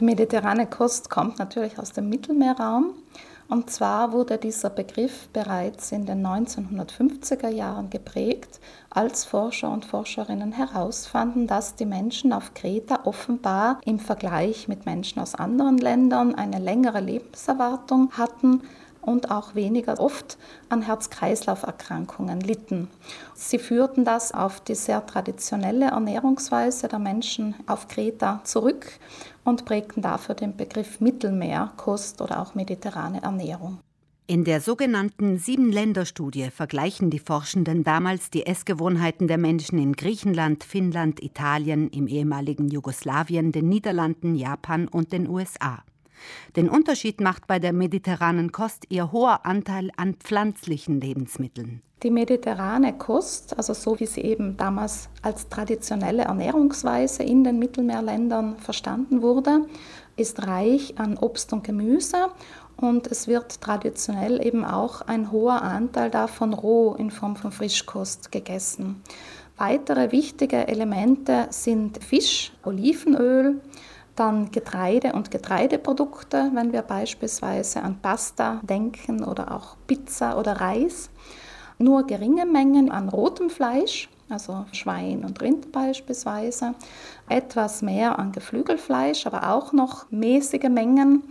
Die mediterrane Kost kommt natürlich aus dem Mittelmeerraum. Und zwar wurde dieser Begriff bereits in den 1950er Jahren geprägt, als Forscher und Forscherinnen herausfanden, dass die Menschen auf Kreta offenbar im Vergleich mit Menschen aus anderen Ländern eine längere Lebenserwartung hatten und auch weniger oft an Herz-Kreislauf-Erkrankungen litten. Sie führten das auf die sehr traditionelle Ernährungsweise der Menschen auf Kreta zurück und prägten dafür den Begriff Mittelmeerkost oder auch mediterrane Ernährung. In der sogenannten Sieben-Länder-Studie vergleichen die Forschenden damals die Essgewohnheiten der Menschen in Griechenland, Finnland, Italien, im ehemaligen Jugoslawien, den Niederlanden, Japan und den USA. Den Unterschied macht bei der mediterranen Kost ihr hoher Anteil an pflanzlichen Lebensmitteln. Die mediterrane Kost, also so wie sie eben damals als traditionelle Ernährungsweise in den Mittelmeerländern verstanden wurde, ist reich an Obst und Gemüse und es wird traditionell eben auch ein hoher Anteil davon roh in Form von Frischkost gegessen. Weitere wichtige Elemente sind Fisch, Olivenöl, dann Getreide und Getreideprodukte, wenn wir beispielsweise an Pasta denken oder auch Pizza oder Reis. Nur geringe Mengen an rotem Fleisch, also Schwein und Rind beispielsweise. Etwas mehr an Geflügelfleisch, aber auch noch mäßige Mengen.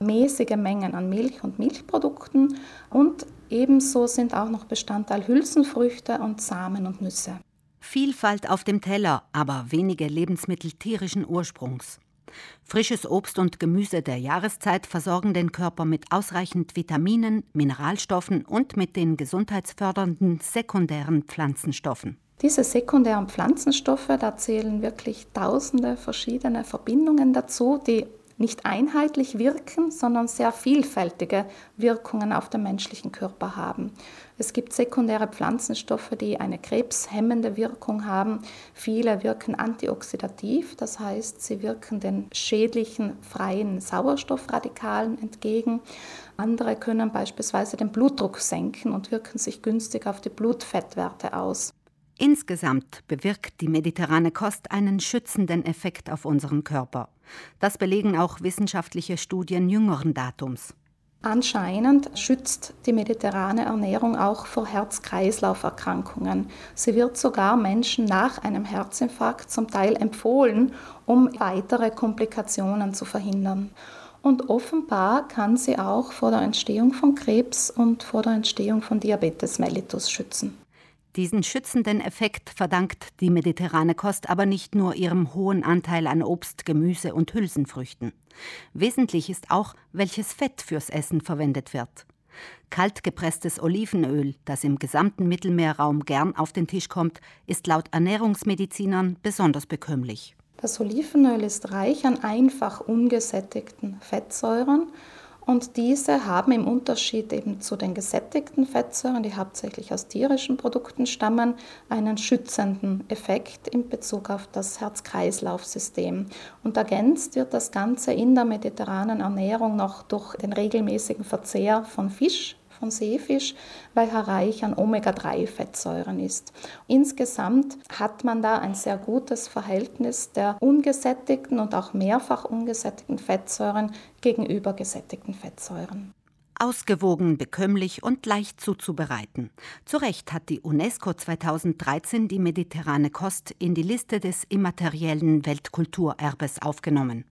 Mäßige Mengen an Milch und Milchprodukten. Und ebenso sind auch noch Bestandteil Hülsenfrüchte und Samen und Nüsse. Vielfalt auf dem Teller, aber wenige Lebensmittel tierischen Ursprungs. Frisches Obst und Gemüse der Jahreszeit versorgen den Körper mit ausreichend Vitaminen, Mineralstoffen und mit den gesundheitsfördernden sekundären Pflanzenstoffen. Diese sekundären Pflanzenstoffe, da zählen wirklich tausende verschiedene Verbindungen dazu, die nicht einheitlich wirken, sondern sehr vielfältige Wirkungen auf den menschlichen Körper haben. Es gibt sekundäre Pflanzenstoffe, die eine krebshemmende Wirkung haben. Viele wirken antioxidativ, das heißt, sie wirken den schädlichen freien Sauerstoffradikalen entgegen. Andere können beispielsweise den Blutdruck senken und wirken sich günstig auf die Blutfettwerte aus. Insgesamt bewirkt die mediterrane Kost einen schützenden Effekt auf unseren Körper. Das belegen auch wissenschaftliche Studien jüngeren Datums. Anscheinend schützt die mediterrane Ernährung auch vor Herz-Kreislauf-Erkrankungen. Sie wird sogar Menschen nach einem Herzinfarkt zum Teil empfohlen, um weitere Komplikationen zu verhindern. Und offenbar kann sie auch vor der Entstehung von Krebs und vor der Entstehung von Diabetes mellitus schützen. Diesen schützenden Effekt verdankt die mediterrane Kost aber nicht nur ihrem hohen Anteil an Obst, Gemüse und Hülsenfrüchten. Wesentlich ist auch, welches Fett fürs Essen verwendet wird. Kaltgepresstes Olivenöl, das im gesamten Mittelmeerraum gern auf den Tisch kommt, ist laut Ernährungsmedizinern besonders bekömmlich. Das Olivenöl ist reich an einfach ungesättigten Fettsäuren und diese haben im Unterschied eben zu den gesättigten Fettsäuren, die hauptsächlich aus tierischen Produkten stammen, einen schützenden Effekt in Bezug auf das Herz-Kreislauf-System. Und ergänzt wird das Ganze in der mediterranen Ernährung noch durch den regelmäßigen Verzehr von Fisch, von Seefisch, weil er reich an Omega-3-Fettsäuren ist. Insgesamt hat man da ein sehr gutes Verhältnis der ungesättigten und auch mehrfach ungesättigten Fettsäuren gegenüber gesättigten Fettsäuren. Ausgewogen, bekömmlich und leicht zuzubereiten. Zu Recht hat die UNESCO 2013 die mediterrane Kost in die Liste des immateriellen Weltkulturerbes aufgenommen.